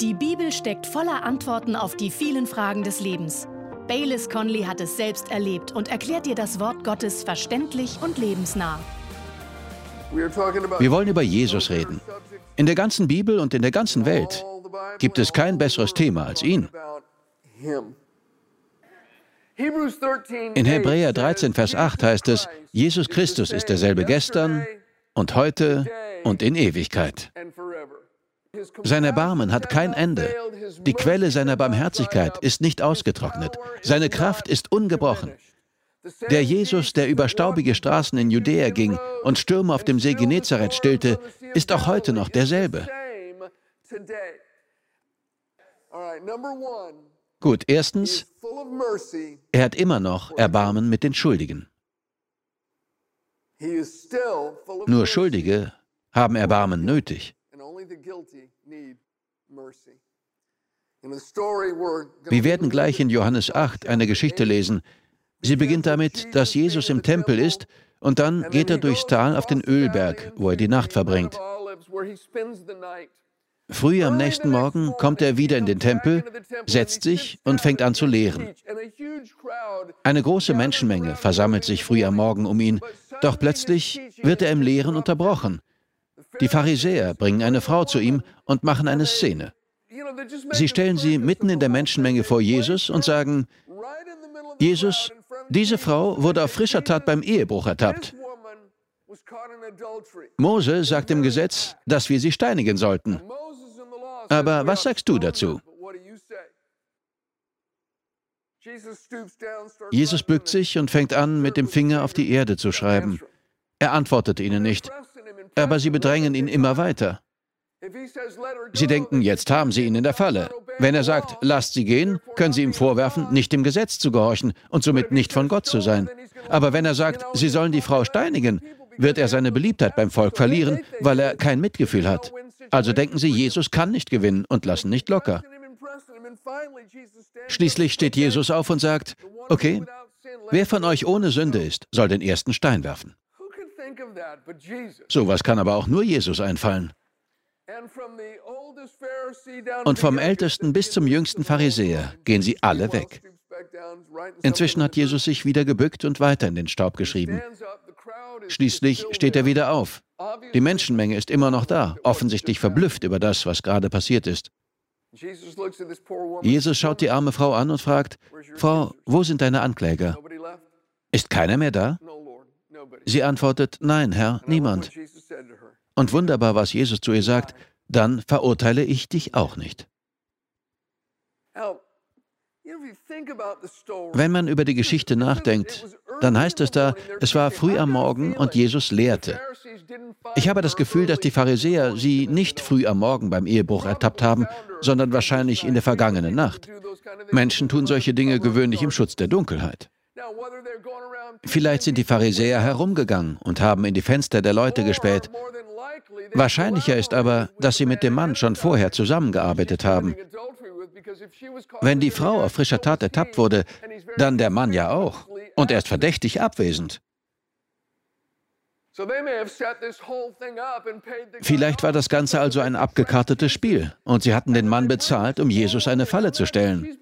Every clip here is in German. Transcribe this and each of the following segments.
Die Bibel steckt voller Antworten auf die vielen Fragen des Lebens. Baylis Conley hat es selbst erlebt und erklärt dir das Wort Gottes verständlich und lebensnah. Wir wollen über Jesus reden. In der ganzen Bibel und in der ganzen Welt gibt es kein besseres Thema als ihn. In Hebräer 13, Vers 8 heißt es, Jesus Christus ist derselbe gestern und heute und in Ewigkeit. Sein Erbarmen hat kein Ende. Die Quelle seiner Barmherzigkeit ist nicht ausgetrocknet. Seine Kraft ist ungebrochen. Der Jesus, der über staubige Straßen in Judäa ging und Stürme auf dem See Genezareth stillte, ist auch heute noch derselbe. Gut, erstens, er hat immer noch Erbarmen mit den Schuldigen. Nur Schuldige haben Erbarmen nötig. Wir werden gleich in Johannes 8 eine Geschichte lesen. Sie beginnt damit, dass Jesus im Tempel ist und dann geht er durchs Tal auf den Ölberg, wo er die Nacht verbringt. Früh am nächsten Morgen kommt er wieder in den Tempel, setzt sich und fängt an zu lehren. Eine große Menschenmenge versammelt sich früh am Morgen um ihn, doch plötzlich wird er im Lehren unterbrochen. Die Pharisäer bringen eine Frau zu ihm und machen eine Szene. Sie stellen sie mitten in der Menschenmenge vor Jesus und sagen, Jesus, diese Frau wurde auf frischer Tat beim Ehebruch ertappt. Mose sagt im Gesetz, dass wir sie steinigen sollten. Aber was sagst du dazu? Jesus bückt sich und fängt an, mit dem Finger auf die Erde zu schreiben. Er antwortet ihnen nicht, aber sie bedrängen ihn immer weiter. Sie denken, jetzt haben sie ihn in der Falle. Wenn er sagt, lasst sie gehen, können sie ihm vorwerfen, nicht dem Gesetz zu gehorchen und somit nicht von Gott zu sein. Aber wenn er sagt, sie sollen die Frau steinigen, wird er seine Beliebtheit beim Volk verlieren, weil er kein Mitgefühl hat. Also denken sie, Jesus kann nicht gewinnen und lassen nicht locker. Schließlich steht Jesus auf und sagt, okay, wer von euch ohne Sünde ist, soll den ersten Stein werfen. Sowas kann aber auch nur Jesus einfallen. Und vom ältesten bis zum jüngsten Pharisäer gehen sie alle weg. Inzwischen hat Jesus sich wieder gebückt und weiter in den Staub geschrieben. Schließlich steht er wieder auf. Die Menschenmenge ist immer noch da, offensichtlich verblüfft über das, was gerade passiert ist. Jesus schaut die arme Frau an und fragt, Frau, wo sind deine Ankläger? Ist keiner mehr da? Sie antwortet, nein, Herr, niemand. Und wunderbar, was Jesus zu ihr sagt, dann verurteile ich dich auch nicht. Wenn man über die Geschichte nachdenkt, dann heißt es da, es war früh am Morgen und Jesus lehrte. Ich habe das Gefühl, dass die Pharisäer sie nicht früh am Morgen beim Ehebruch ertappt haben, sondern wahrscheinlich in der vergangenen Nacht. Menschen tun solche Dinge gewöhnlich im Schutz der Dunkelheit. Vielleicht sind die Pharisäer herumgegangen und haben in die Fenster der Leute gespäht. Wahrscheinlicher ist aber, dass sie mit dem Mann schon vorher zusammengearbeitet haben. Wenn die Frau auf frischer Tat ertappt wurde, dann der Mann ja auch. Und er ist verdächtig abwesend. Vielleicht war das Ganze also ein abgekartetes Spiel und sie hatten den Mann bezahlt, um Jesus eine Falle zu stellen.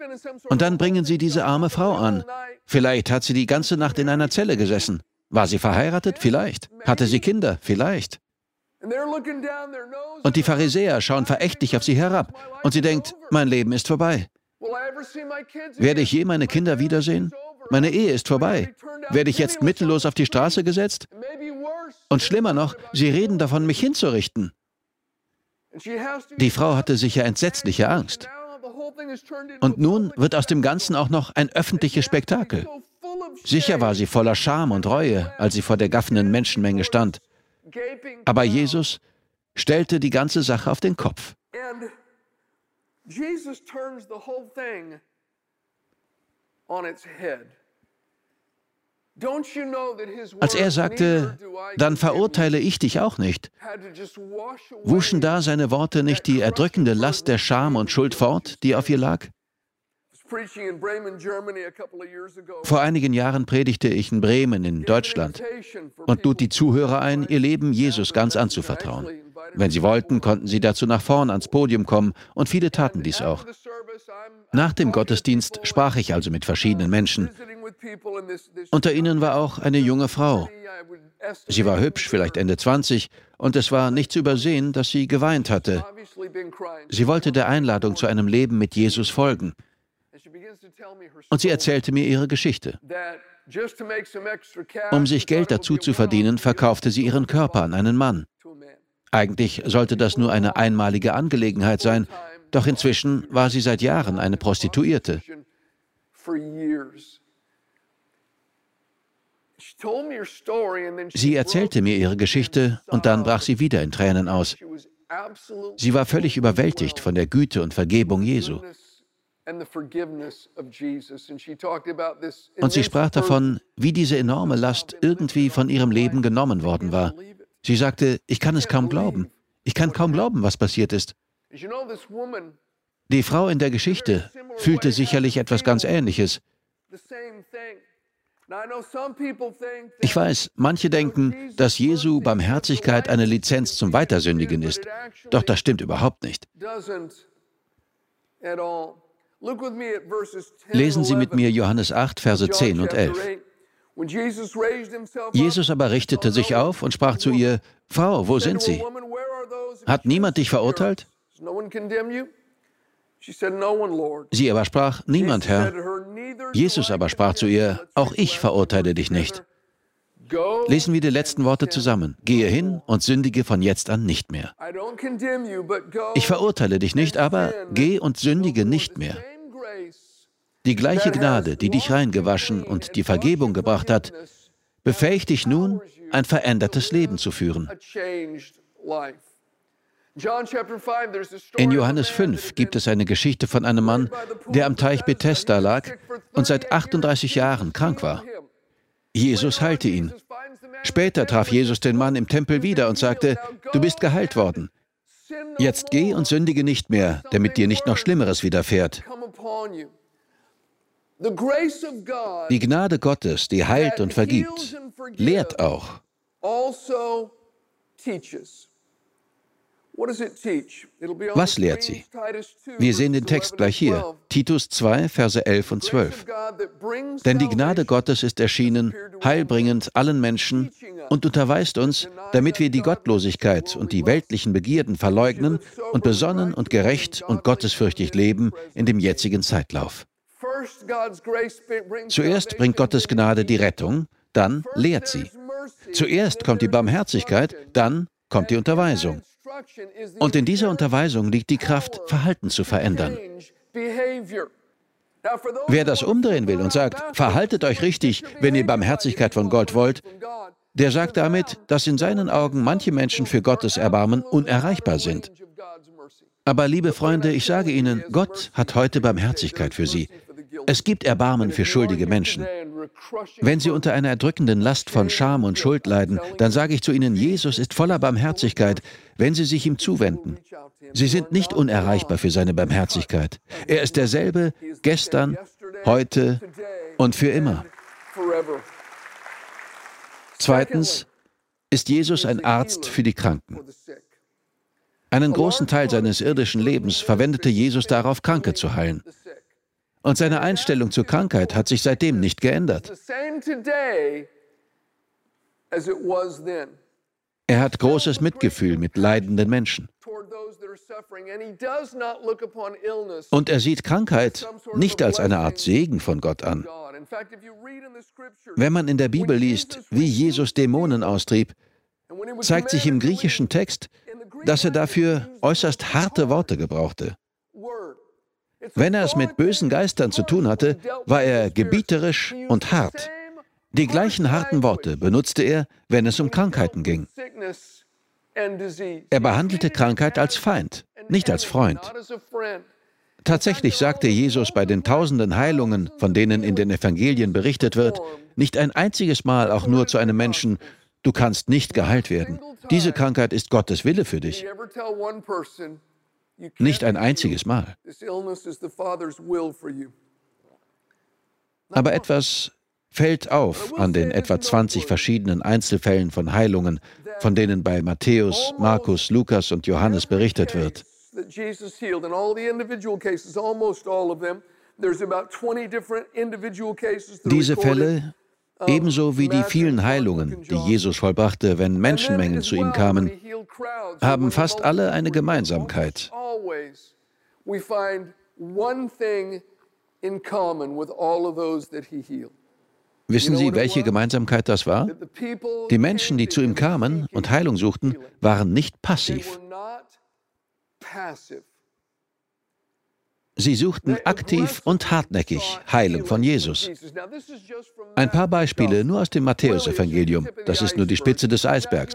Und dann bringen sie diese arme Frau an. Vielleicht hat sie die ganze Nacht in einer Zelle gesessen. War sie verheiratet? Vielleicht. Hatte sie Kinder? Vielleicht. Und die Pharisäer schauen verächtlich auf sie herab und sie denkt, mein Leben ist vorbei. Werde ich je meine Kinder wiedersehen? Meine Ehe ist vorbei. Werde ich jetzt mittellos auf die Straße gesetzt? Und schlimmer noch, sie reden davon, mich hinzurichten. Die Frau hatte sicher entsetzliche Angst. Und nun wird aus dem Ganzen auch noch ein öffentliches Spektakel. Sicher war sie voller Scham und Reue, als sie vor der gaffenden Menschenmenge stand. Aber Jesus stellte die ganze Sache auf den Kopf. Jesus turns the whole thing on its head. Als er sagte, dann verurteile ich dich auch nicht, wuschen da seine Worte nicht die erdrückende Last der Scham und Schuld fort, die auf ihr lag? Vor einigen Jahren predigte ich in Bremen in Deutschland und lud die Zuhörer ein, ihr Leben Jesus ganz anzuvertrauen. Wenn sie wollten, konnten sie dazu nach vorn ans Podium kommen und viele taten dies auch. Nach dem Gottesdienst sprach ich also mit verschiedenen Menschen. Unter ihnen war auch eine junge Frau. Sie war hübsch, vielleicht Ende 20, und es war nicht zu übersehen, dass sie geweint hatte. Sie wollte der Einladung zu einem Leben mit Jesus folgen. Und sie erzählte mir ihre Geschichte. Um sich Geld dazu zu verdienen, verkaufte sie ihren Körper an einen Mann. Eigentlich sollte das nur eine einmalige Angelegenheit sein, doch inzwischen war sie seit Jahren eine Prostituierte. Sie erzählte mir ihre Geschichte und dann brach sie wieder in Tränen aus. Sie war völlig überwältigt von der Güte und Vergebung Jesu. Und sie sprach davon, wie diese enorme Last irgendwie von ihrem Leben genommen worden war. Sie sagte, ich kann es kaum glauben. Ich kann kaum glauben, was passiert ist. Die Frau in der Geschichte fühlte sicherlich etwas ganz Ähnliches. Ich weiß, manche denken, dass Jesu Barmherzigkeit eine Lizenz zum Weitersündigen ist. Doch das stimmt überhaupt nicht. Lesen Sie mit mir Johannes 8, Verse 10 und 11. Jesus aber richtete sich auf und sprach zu ihr, Frau, wo sind sie? Hat niemand dich verurteilt? Sie aber sprach, niemand, Herr. Jesus aber sprach zu ihr, auch ich verurteile dich nicht. Lesen wir die letzten Worte zusammen. Gehe hin und sündige von jetzt an nicht mehr. Ich verurteile dich nicht, aber geh und sündige nicht mehr. Die gleiche Gnade, die dich reingewaschen und die Vergebung gebracht hat, befähigt dich nun, ein verändertes Leben zu führen. In Johannes 5 gibt es eine Geschichte von einem Mann, der am Teich Bethesda lag und seit 38 Jahren krank war. Jesus heilte ihn. Später traf Jesus den Mann im Tempel wieder und sagte, du bist geheilt worden. Jetzt geh und sündige nicht mehr, damit dir nicht noch Schlimmeres widerfährt. Die Gnade Gottes, die heilt und vergibt, lehrt auch. Was lehrt sie? Wir sehen den Text gleich hier. Titus 2, Verse 11 und 12. Denn die Gnade Gottes ist erschienen, heilbringend allen Menschen und unterweist uns, damit wir die Gottlosigkeit und die weltlichen Begierden verleugnen und besonnen und gerecht und gottesfürchtig leben in dem jetzigen Zeitlauf. Zuerst bringt Gottes Gnade die Rettung, dann lehrt sie. Zuerst kommt die Barmherzigkeit, dann kommt die Unterweisung. Und in dieser Unterweisung liegt die Kraft, Verhalten zu verändern. Wer das umdrehen will und sagt, verhaltet euch richtig, wenn ihr Barmherzigkeit von Gott wollt, der sagt damit, dass in seinen Augen manche Menschen für Gottes Erbarmen unerreichbar sind. Aber liebe Freunde, ich sage Ihnen, Gott hat heute Barmherzigkeit für Sie. Es gibt Erbarmen für schuldige Menschen. Wenn sie unter einer erdrückenden Last von Scham und Schuld leiden, dann sage ich zu ihnen, Jesus ist voller Barmherzigkeit, wenn sie sich ihm zuwenden. Sie sind nicht unerreichbar für seine Barmherzigkeit. Er ist derselbe gestern, heute und für immer. Zweitens ist Jesus ein Arzt für die Kranken. Einen großen Teil seines irdischen Lebens verwendete Jesus darauf, Kranke zu heilen. Und seine Einstellung zur Krankheit hat sich seitdem nicht geändert. Er hat großes Mitgefühl mit leidenden Menschen. Und er sieht Krankheit nicht als eine Art Segen von Gott an. Wenn man in der Bibel liest, wie Jesus Dämonen austrieb, zeigt sich im griechischen Text, dass er dafür äußerst harte Worte gebrauchte. Wenn er es mit bösen Geistern zu tun hatte, war er gebieterisch und hart. Die gleichen harten Worte benutzte er, wenn es um Krankheiten ging. Er behandelte Krankheit als Feind, nicht als Freund. Tatsächlich sagte Jesus bei den tausenden Heilungen, von denen in den Evangelien berichtet wird, nicht ein einziges Mal auch nur zu einem Menschen, du kannst nicht geheilt werden. Diese Krankheit ist Gottes Wille für dich. Nicht ein einziges Mal. Aber etwas fällt auf an den etwa 20 verschiedenen Einzelfällen von Heilungen, von denen bei Matthäus, Markus, Lukas und Johannes berichtet wird. Diese Fälle, ebenso wie die vielen Heilungen, die Jesus vollbrachte, wenn Menschenmengen zu ihm kamen, haben fast alle eine Gemeinsamkeit. Wissen Sie, welche Gemeinsamkeit das war? Die Menschen, die zu ihm kamen und Heilung suchten, waren nicht passiv. Sie suchten aktiv und hartnäckig Heilung von Jesus. Ein paar Beispiele nur aus dem Matthäusevangelium. Das ist nur die Spitze des Eisbergs.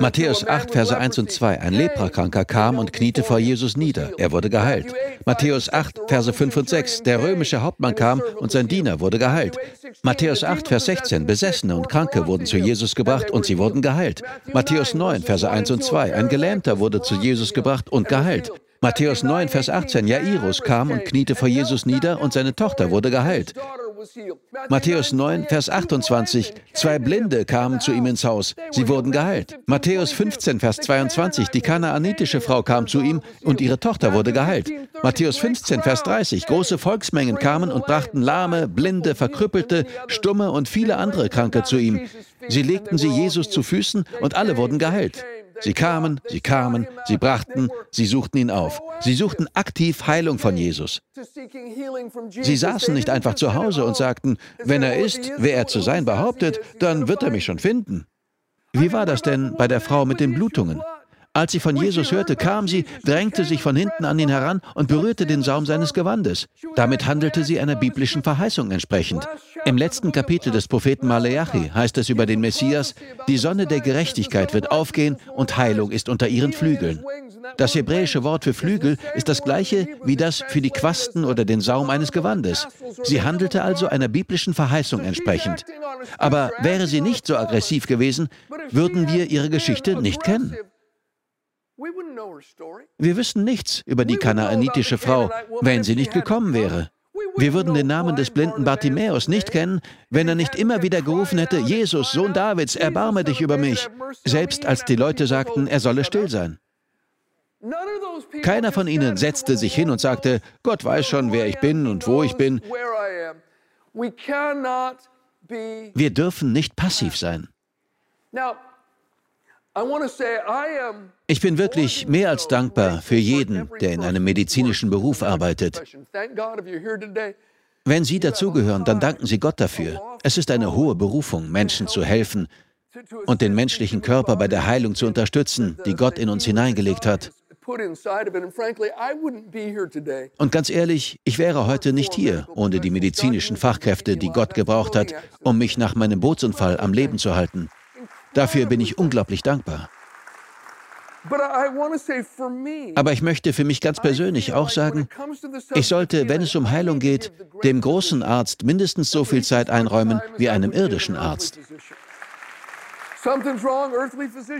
Matthäus 8, Verse 1 und 2. Ein Leprakranker kam und kniete vor Jesus nieder. Er wurde geheilt. Matthäus 8, Verse 5 und 6. Der römische Hauptmann kam und sein Diener wurde geheilt. Matthäus 8, Vers 16. Besessene und Kranke wurden zu Jesus gebracht und sie wurden geheilt. Matthäus 9, Verse 1 und 2. Ein Gelähmter wurde zu Jesus gebracht und geheilt. Matthäus 9, Vers 18. Jairus kam und kniete vor Jesus nieder und seine Tochter wurde geheilt. Matthäus 9, Vers 28. Zwei Blinde kamen zu ihm ins Haus. Sie wurden geheilt. Matthäus 15, Vers 22. Die kanaanitische Frau kam zu ihm und ihre Tochter wurde geheilt. Matthäus 15, Vers 30. Große Volksmengen kamen und brachten Lahme, Blinde, Verkrüppelte, Stumme und viele andere Kranke zu ihm. Sie legten sie Jesus zu Füßen und alle wurden geheilt. Sie kamen, sie kamen, sie brachten, sie suchten ihn auf. Sie suchten aktiv Heilung von Jesus. Sie saßen nicht einfach zu Hause und sagten, wenn er ist, wer er zu sein behauptet, dann wird er mich schon finden. Wie war das denn bei der Frau mit den Blutungen? Als sie von Jesus hörte, kam sie, drängte sich von hinten an ihn heran und berührte den Saum seines Gewandes. Damit handelte sie einer biblischen Verheißung entsprechend. Im letzten Kapitel des Propheten Maleachi heißt es über den Messias, die Sonne der Gerechtigkeit wird aufgehen und Heilung ist unter ihren Flügeln. Das hebräische Wort für Flügel ist das gleiche wie das für die Quasten oder den Saum eines Gewandes. Sie handelte also einer biblischen Verheißung entsprechend. Aber wäre sie nicht so aggressiv gewesen, würden wir ihre Geschichte nicht kennen. Wir wüssten nichts über die kanaanitische Frau, wenn sie nicht gekommen wäre. Wir würden den Namen des blinden Bartimäus nicht kennen, wenn er nicht immer wieder gerufen hätte, Jesus, Sohn Davids, erbarme dich über mich, selbst als die Leute sagten, er solle still sein. Keiner von ihnen setzte sich hin und sagte, Gott weiß schon, wer ich bin und wo ich bin. Wir dürfen nicht passiv sein. Ich bin wirklich mehr als dankbar für jeden, der in einem medizinischen Beruf arbeitet. Wenn Sie dazugehören, dann danken Sie Gott dafür. Es ist eine hohe Berufung, Menschen zu helfen und den menschlichen Körper bei der Heilung zu unterstützen, die Gott in uns hineingelegt hat. Und ganz ehrlich, ich wäre heute nicht hier ohne die medizinischen Fachkräfte, die Gott gebraucht hat, um mich nach meinem Bootsunfall am Leben zu halten. Dafür bin ich unglaublich dankbar. Aber ich möchte für mich ganz persönlich auch sagen, ich sollte, wenn es um Heilung geht, dem großen Arzt mindestens so viel Zeit einräumen wie einem irdischen Arzt.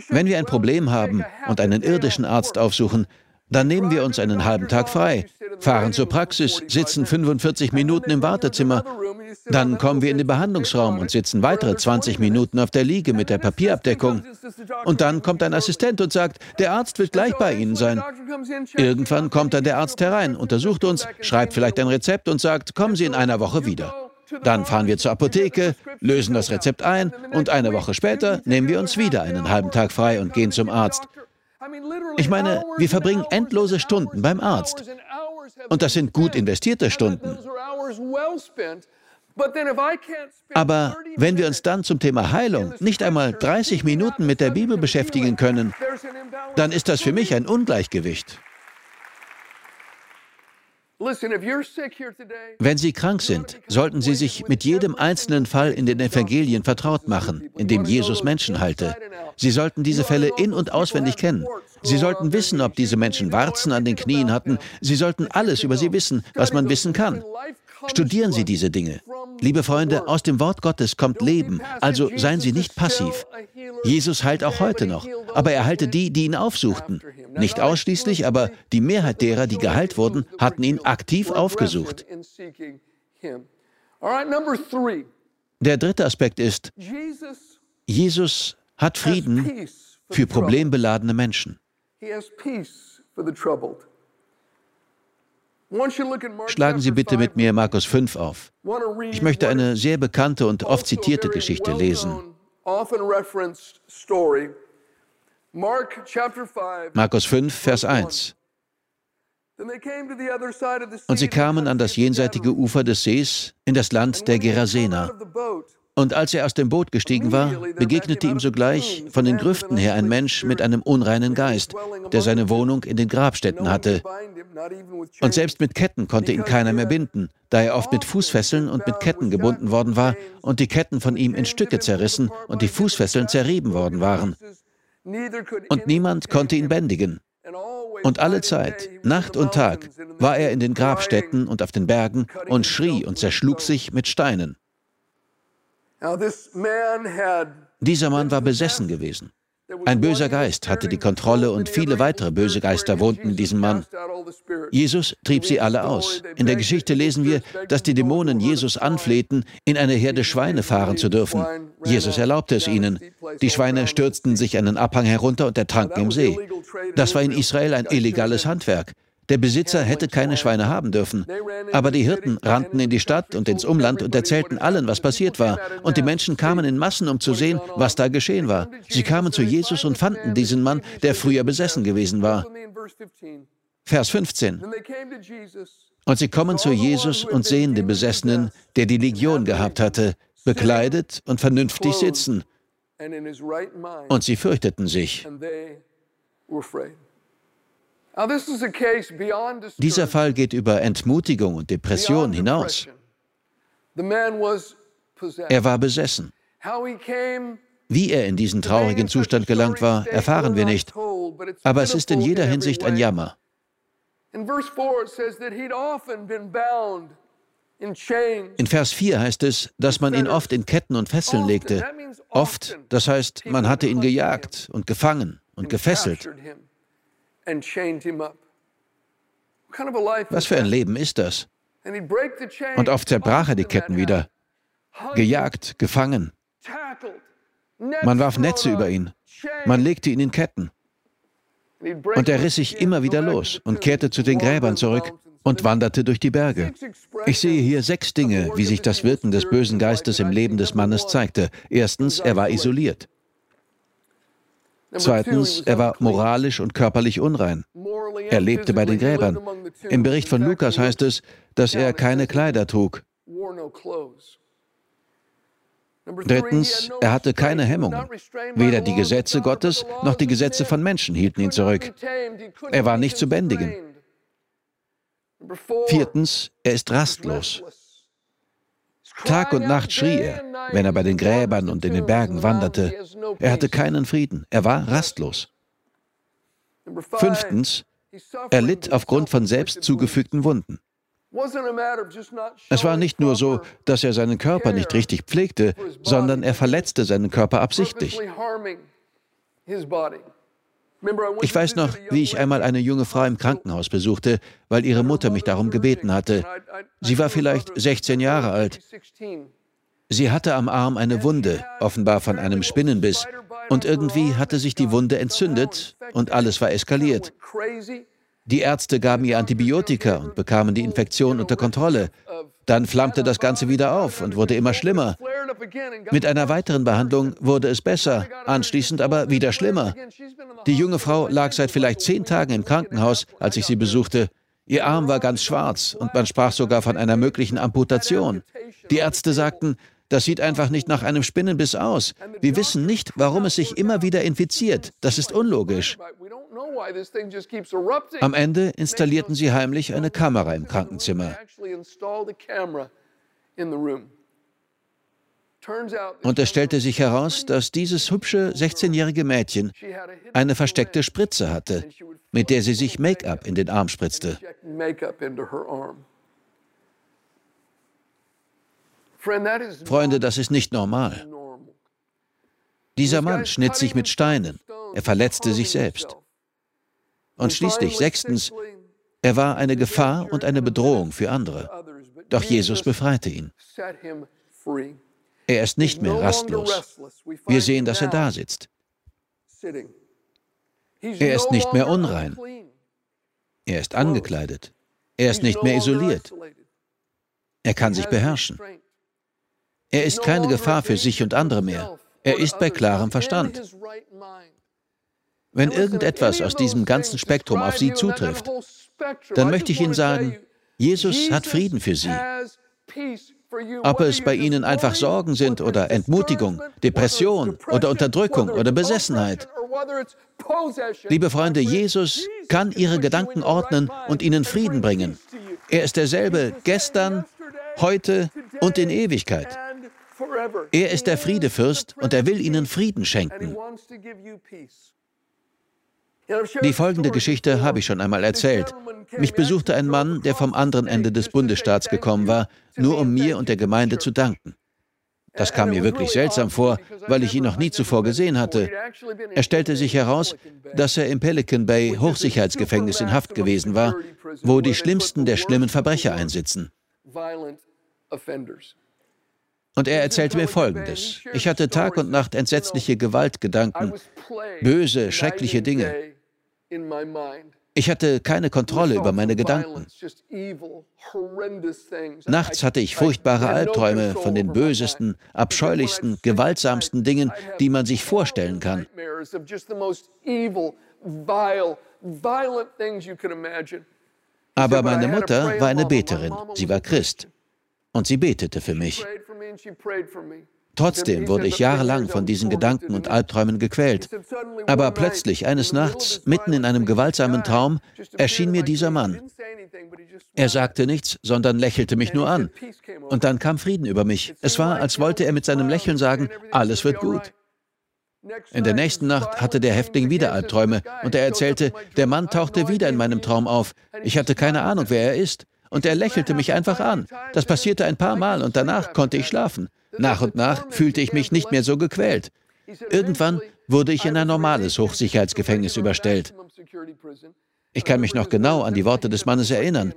Wenn wir ein Problem haben und einen irdischen Arzt aufsuchen, dann nehmen wir uns einen halben Tag frei, fahren zur Praxis, sitzen 45 Minuten im Wartezimmer, dann kommen wir in den Behandlungsraum und sitzen weitere 20 Minuten auf der Liege mit der Papierabdeckung. Und dann kommt ein Assistent und sagt, der Arzt wird gleich bei Ihnen sein. Irgendwann kommt dann der Arzt herein, untersucht uns, schreibt vielleicht ein Rezept und sagt, kommen Sie in einer Woche wieder. Dann fahren wir zur Apotheke, lösen das Rezept ein und eine Woche später nehmen wir uns wieder einen halben Tag frei und gehen zum Arzt. Ich meine, wir verbringen endlose Stunden beim Arzt. Und das sind gut investierte Stunden. Aber wenn wir uns dann zum Thema Heilung nicht einmal 30 Minuten mit der Bibel beschäftigen können, dann ist das für mich ein Ungleichgewicht. Wenn Sie krank sind, sollten Sie sich mit jedem einzelnen Fall in den Evangelien vertraut machen, in dem Jesus Menschen heilte. Sie sollten diese Fälle in und auswendig kennen. Sie sollten wissen, ob diese Menschen Warzen an den Knien hatten. Sie sollten alles über sie wissen, was man wissen kann. Studieren Sie diese Dinge. Liebe Freunde, aus dem Wort Gottes kommt Leben, also seien Sie nicht passiv. Jesus heilt auch heute noch, aber er heilte die, die ihn aufsuchten. Nicht ausschließlich, aber die Mehrheit derer, die geheilt wurden, hatten ihn aktiv aufgesucht. Der dritte Aspekt ist, Jesus hat Frieden für problembeladene Menschen. Schlagen Sie bitte mit mir Markus 5 auf. Ich möchte eine sehr bekannte und oft zitierte Geschichte lesen. Markus 5, Vers 1. Und sie kamen an das jenseitige Ufer des Sees in das Land der Gerasener. Und als er aus dem Boot gestiegen war, begegnete ihm sogleich von den Grüften her ein Mensch mit einem unreinen Geist, der seine Wohnung in den Grabstätten hatte. Und selbst mit Ketten konnte ihn keiner mehr binden, da er oft mit Fußfesseln und mit Ketten gebunden worden war und die Ketten von ihm in Stücke zerrissen und die Fußfesseln zerrieben worden waren. Und niemand konnte ihn bändigen. Und alle Zeit, Nacht und Tag, war er in den Grabstätten und auf den Bergen und schrie und zerschlug sich mit Steinen. Dieser Mann war besessen gewesen. Ein böser Geist hatte die Kontrolle und viele weitere böse Geister wohnten in diesem Mann. Jesus trieb sie alle aus. In der Geschichte lesen wir, dass die Dämonen Jesus anflehten, in eine Herde Schweine fahren zu dürfen. Jesus erlaubte es ihnen. Die Schweine stürzten sich einen Abhang herunter und ertranken im See. Das war in Israel ein illegales Handwerk. Der Besitzer hätte keine Schweine haben dürfen. Aber die Hirten rannten in die Stadt und ins Umland und erzählten allen, was passiert war. Und die Menschen kamen in Massen, um zu sehen, was da geschehen war. Sie kamen zu Jesus und fanden diesen Mann, der früher besessen gewesen war. Vers 15. Und sie kommen zu Jesus und sehen den Besessenen, der die Legion gehabt hatte, bekleidet und vernünftig sitzen. Und sie fürchteten sich. Dieser Fall geht über Entmutigung und Depression hinaus. Er war besessen. Wie er in diesen traurigen Zustand gelangt war, erfahren wir nicht. Aber es ist in jeder Hinsicht ein Jammer. In Vers 4 heißt es, dass man ihn oft in Ketten und Fesseln legte. Oft, das heißt, man hatte ihn gejagt und gefangen und gefesselt. Was für ein Leben ist das? Und oft zerbrach er die Ketten wieder. Gejagt, gefangen. Man warf Netze über ihn. Man legte ihn in Ketten. Und er riss sich immer wieder los und kehrte zu den Gräbern zurück und wanderte durch die Berge. Ich sehe hier sechs Dinge, wie sich das Wirken des bösen Geistes im Leben des Mannes zeigte. Erstens, er war isoliert. Zweitens, er war moralisch und körperlich unrein. Er lebte bei den Gräbern. Im Bericht von Lukas heißt es, dass er keine Kleider trug. Drittens, er hatte keine Hemmungen. Weder die Gesetze Gottes noch die Gesetze von Menschen hielten ihn zurück. Er war nicht zu bändigen. Viertens, er ist rastlos. Tag und Nacht schrie er, wenn er bei den Gräbern und in den Bergen wanderte. Er hatte keinen Frieden, er war rastlos. Fünftens, er litt aufgrund von selbst zugefügten Wunden. Es war nicht nur so, dass er seinen Körper nicht richtig pflegte, sondern er verletzte seinen Körper absichtlich. Ich weiß noch, wie ich einmal eine junge Frau im Krankenhaus besuchte, weil ihre Mutter mich darum gebeten hatte. Sie war vielleicht 16 Jahre alt. Sie hatte am Arm eine Wunde, offenbar von einem Spinnenbiss, und irgendwie hatte sich die Wunde entzündet und alles war eskaliert. Die Ärzte gaben ihr Antibiotika und bekamen die Infektion unter Kontrolle. Dann flammte das Ganze wieder auf und wurde immer schlimmer. Mit einer weiteren Behandlung wurde es besser, anschließend aber wieder schlimmer. Die junge Frau lag seit vielleicht zehn Tagen im Krankenhaus, als ich sie besuchte. Ihr Arm war ganz schwarz und man sprach sogar von einer möglichen Amputation. Die Ärzte sagten, das sieht einfach nicht nach einem Spinnenbiss aus. Wir wissen nicht, warum es sich immer wieder infiziert. Das ist unlogisch. Am Ende installierten sie heimlich eine Kamera im Krankenzimmer. Und es stellte sich heraus, dass dieses hübsche 16-jährige Mädchen eine versteckte Spritze hatte, mit der sie sich Make-up in den Arm spritzte. Freunde, das ist nicht normal. Dieser Mann schnitt sich mit Steinen. Er verletzte sich selbst. Und schließlich, sechstens, er war eine Gefahr und eine Bedrohung für andere. Doch Jesus befreite ihn. Er ist nicht mehr rastlos. Wir sehen, dass er da sitzt. Er ist nicht mehr unrein. Er ist angekleidet. Er ist nicht mehr isoliert. Er kann sich beherrschen. Er ist keine Gefahr für sich und andere mehr. Er ist bei klarem Verstand. Wenn irgendetwas aus diesem ganzen Spektrum auf Sie zutrifft, dann möchte ich Ihnen sagen, Jesus hat Frieden für Sie. Ob es bei Ihnen einfach Sorgen sind oder Entmutigung, Depression oder Unterdrückung oder Besessenheit. Liebe Freunde, Jesus kann Ihre Gedanken ordnen und Ihnen Frieden bringen. Er ist derselbe gestern, heute und in Ewigkeit. Er ist der Friedefürst und er will Ihnen Frieden schenken. Die folgende Geschichte habe ich schon einmal erzählt. Mich besuchte ein Mann, der vom anderen Ende des Bundesstaats gekommen war, nur um mir und der Gemeinde zu danken. Das kam mir wirklich seltsam vor, weil ich ihn noch nie zuvor gesehen hatte. Er stellte sich heraus, dass er im Pelican Bay Hochsicherheitsgefängnis in Haft gewesen war, wo die schlimmsten der schlimmen Verbrecher einsitzen. Und er erzählte mir Folgendes. Ich hatte Tag und Nacht entsetzliche Gewaltgedanken, böse, schreckliche Dinge. Ich hatte keine Kontrolle über meine Gedanken. Nachts hatte ich furchtbare Albträume von den bösesten, abscheulichsten, gewaltsamsten Dingen, die man sich vorstellen kann. Aber meine Mutter war eine Beterin, sie war Christ. Und sie betete für mich. Trotzdem wurde ich jahrelang von diesen Gedanken und Albträumen gequält. Aber plötzlich, eines Nachts, mitten in einem gewaltsamen Traum, erschien mir dieser Mann. Er sagte nichts, sondern lächelte mich nur an. Und dann kam Frieden über mich. Es war, als wollte er mit seinem Lächeln sagen, alles wird gut. In der nächsten Nacht hatte der Häftling wieder Albträume und er erzählte, der Mann tauchte wieder in meinem Traum auf. Ich hatte keine Ahnung, wer er ist. Und er lächelte mich einfach an. Das passierte ein paar Mal und danach konnte ich schlafen. Nach und nach fühlte ich mich nicht mehr so gequält. Irgendwann wurde ich in ein normales Hochsicherheitsgefängnis überstellt. Ich kann mich noch genau an die Worte des Mannes erinnern.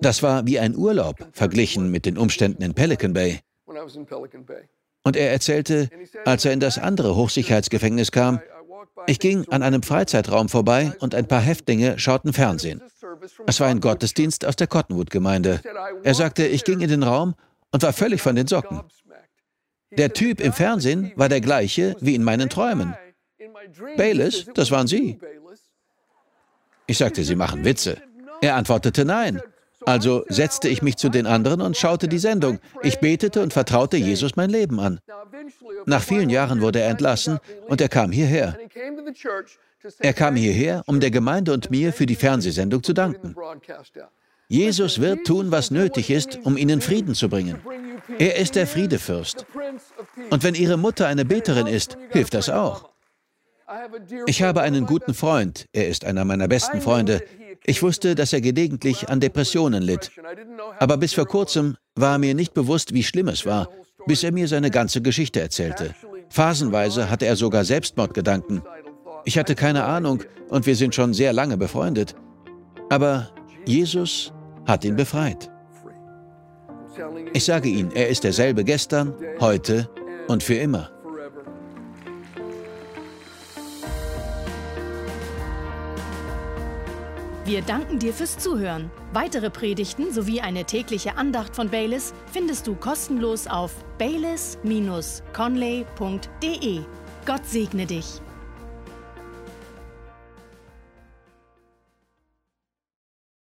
Das war wie ein Urlaub verglichen mit den Umständen in Pelican Bay. Und er erzählte, als er in das andere Hochsicherheitsgefängnis kam, ich ging an einem Freizeitraum vorbei und ein paar Häftlinge schauten Fernsehen. Es war ein Gottesdienst aus der Cottonwood-Gemeinde. Er sagte, ich ging in den Raum und war völlig von den Socken. Der Typ im Fernsehen war der gleiche wie in meinen Träumen. Bayless, das waren Sie. Ich sagte, Sie machen Witze. Er antwortete nein. Also setzte ich mich zu den anderen und schaute die Sendung. Ich betete und vertraute Jesus mein Leben an. Nach vielen Jahren wurde er entlassen und er kam hierher. Er kam hierher, um der Gemeinde und mir für die Fernsehsendung zu danken. Jesus wird tun, was nötig ist, um ihnen Frieden zu bringen. Er ist der Friedefürst. Und wenn Ihre Mutter eine Beterin ist, hilft das auch. Ich habe einen guten Freund, er ist einer meiner besten Freunde. Ich wusste, dass er gelegentlich an Depressionen litt. Aber bis vor kurzem war mir nicht bewusst, wie schlimm es war, bis er mir seine ganze Geschichte erzählte. Phasenweise hatte er sogar Selbstmordgedanken. Ich hatte keine Ahnung und wir sind schon sehr lange befreundet. Aber Jesus hat ihn befreit. Ich sage Ihnen, er ist derselbe gestern, heute und für immer. Wir danken dir fürs Zuhören. Weitere Predigten sowie eine tägliche Andacht von Baylis findest du kostenlos auf baylis-conley.de. Gott segne dich.